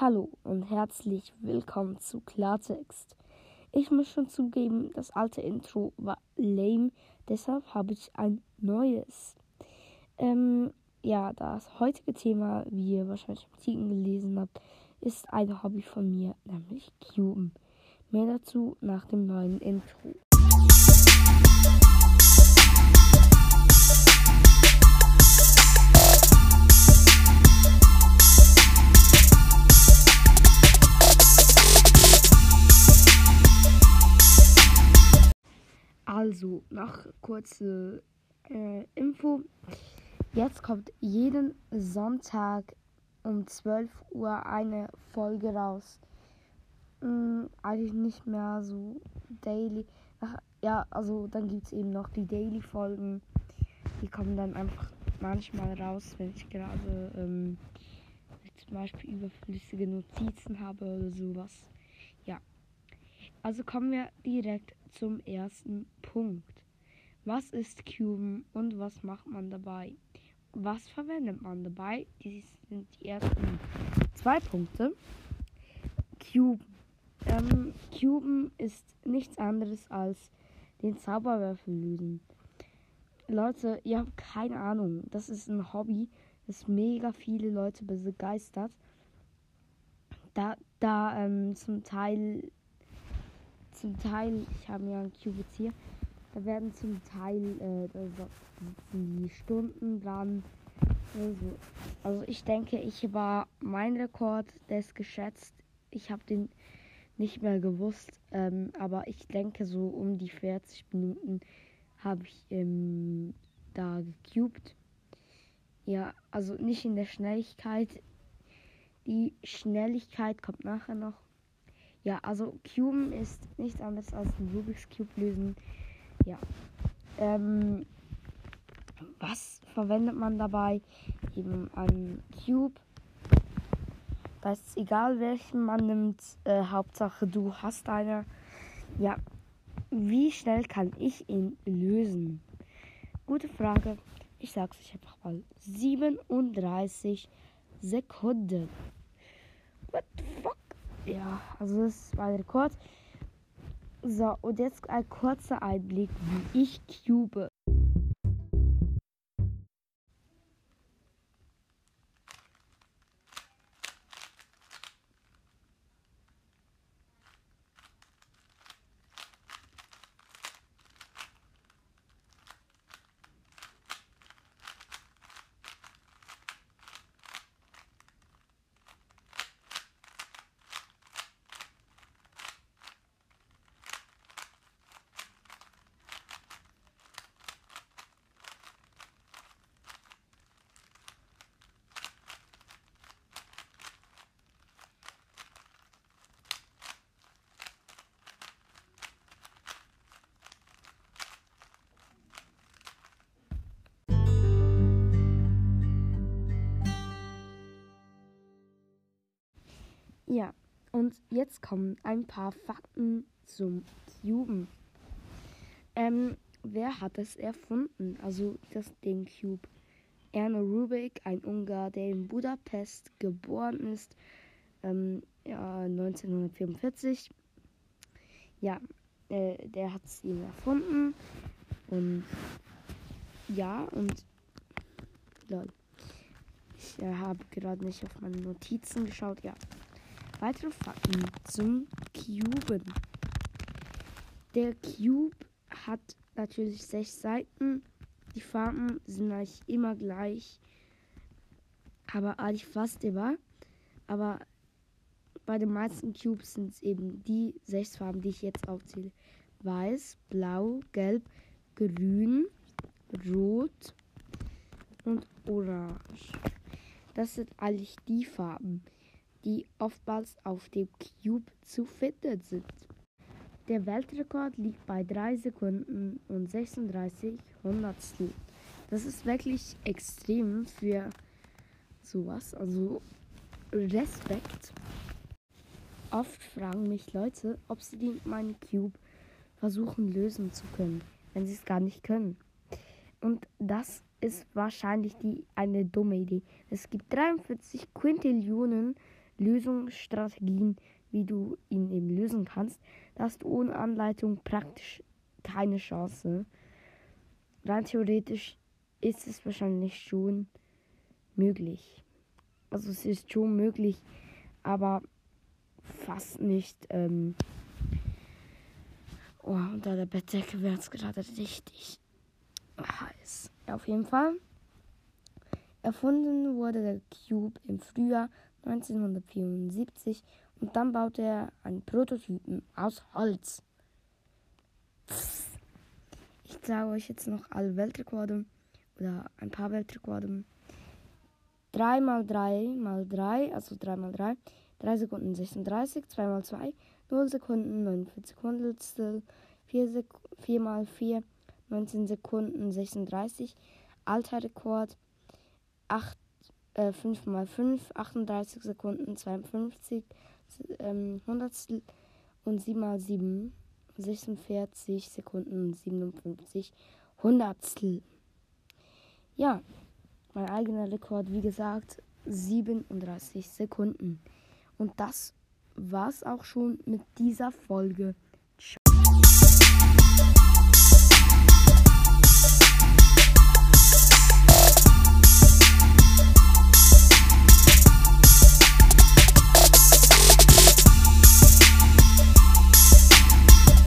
Hallo und herzlich willkommen zu Klartext. Ich muss schon zugeben, das alte Intro war lame, deshalb habe ich ein neues. Ähm, ja, das heutige Thema, wie ihr wahrscheinlich im Titel gelesen habt, ist ein Hobby von mir, nämlich Cuben. Mehr dazu nach dem neuen Intro. Also, nach kurzer äh, Info. Jetzt kommt jeden Sonntag um 12 Uhr eine Folge raus. Hm, eigentlich nicht mehr so daily. Ach, ja, also dann gibt es eben noch die Daily-Folgen. Die kommen dann einfach manchmal raus, wenn ich gerade ähm, zum Beispiel überflüssige Notizen habe oder sowas. Also kommen wir direkt zum ersten Punkt. Was ist Cuben und was macht man dabei? Was verwendet man dabei? Dies sind die ersten zwei Punkte. Cuben. Ähm, Cuben ist nichts anderes als den Zauberwürfel lösen. Leute, ihr habt keine Ahnung. Das ist ein Hobby, das mega viele Leute begeistert. Da, da ähm, zum Teil zum Teil, ich habe ja einen Qubit hier, da werden zum Teil äh, da die Stunden dran. Also, also ich denke, ich war mein Rekord, der geschätzt. Ich habe den nicht mehr gewusst, ähm, aber ich denke so um die 40 Minuten habe ich ähm, da gecubed. Ja, also nicht in der Schnelligkeit. Die Schnelligkeit kommt nachher noch. Ja, also Cuben ist nichts anderes als ein Rubik's Cube lösen. Ja. Ähm, was verwendet man dabei? Eben ein Cube. Da ist egal, welchen man nimmt. Äh, Hauptsache, du hast eine. Ja. Wie schnell kann ich ihn lösen? Gute Frage. Ich sag's euch einfach mal. 37 Sekunden. What the? Ja, also das ist mein Rekord. So, und jetzt ein kurzer Einblick, wie ich cube. Ja, und jetzt kommen ein paar Fakten zum Cuben. Ähm, wer hat es erfunden? Also das den Cube. Erno Rubik, ein Ungar, der in Budapest geboren ist, ähm, ja, 1944. Ja, äh, der hat es ihm erfunden. Und ja, und lol. Ich äh, habe gerade nicht auf meine Notizen geschaut. Ja, Weitere Fakten zum Cuben. Der Cube hat natürlich sechs Seiten. Die Farben sind eigentlich immer gleich. Aber eigentlich fast immer. Aber bei den meisten Cubes sind es eben die sechs Farben, die ich jetzt aufzähle. Weiß, Blau, Gelb, Grün, Rot und Orange. Das sind eigentlich die Farben, die oftmals auf dem Cube zu finden sind. Der Weltrekord liegt bei 3 Sekunden und 36 Hundertstel. Das ist wirklich extrem für sowas. Also Respekt. Oft fragen mich Leute, ob sie den, meinen Cube versuchen lösen zu können, wenn sie es gar nicht können. Und das ist wahrscheinlich die, eine dumme Idee. Es gibt 43 Quintillionen Lösungsstrategien, wie du ihn eben lösen kannst. Da hast du ohne Anleitung praktisch keine Chance. Rein theoretisch ist es wahrscheinlich schon möglich. Also es ist schon möglich, aber fast nicht. Ähm oh, unter der Bettdecke wird es gerade richtig heiß. Auf jeden Fall. Erfunden wurde der Cube im Frühjahr 1974 und dann baute er einen Prototypen aus Holz. Ich sage euch jetzt noch alle Weltrekorde oder ein paar Weltrekorde. 3 mal 3 mal 3, also 3 mal 3, 3 Sekunden 36, 2 mal 2, 0 Sekunden 49 Hundertstel, 4, Sek 4 mal 4, 19 Sekunden 36, alter Rekord 8, äh, 5 mal 5, 38 Sekunden 52 ähm, Hundertstel und 7 mal 7, 46 Sekunden 57 Hundertstel. Ja, mein eigener Rekord, wie gesagt, 37 Sekunden. Und das war's auch schon mit dieser Folge.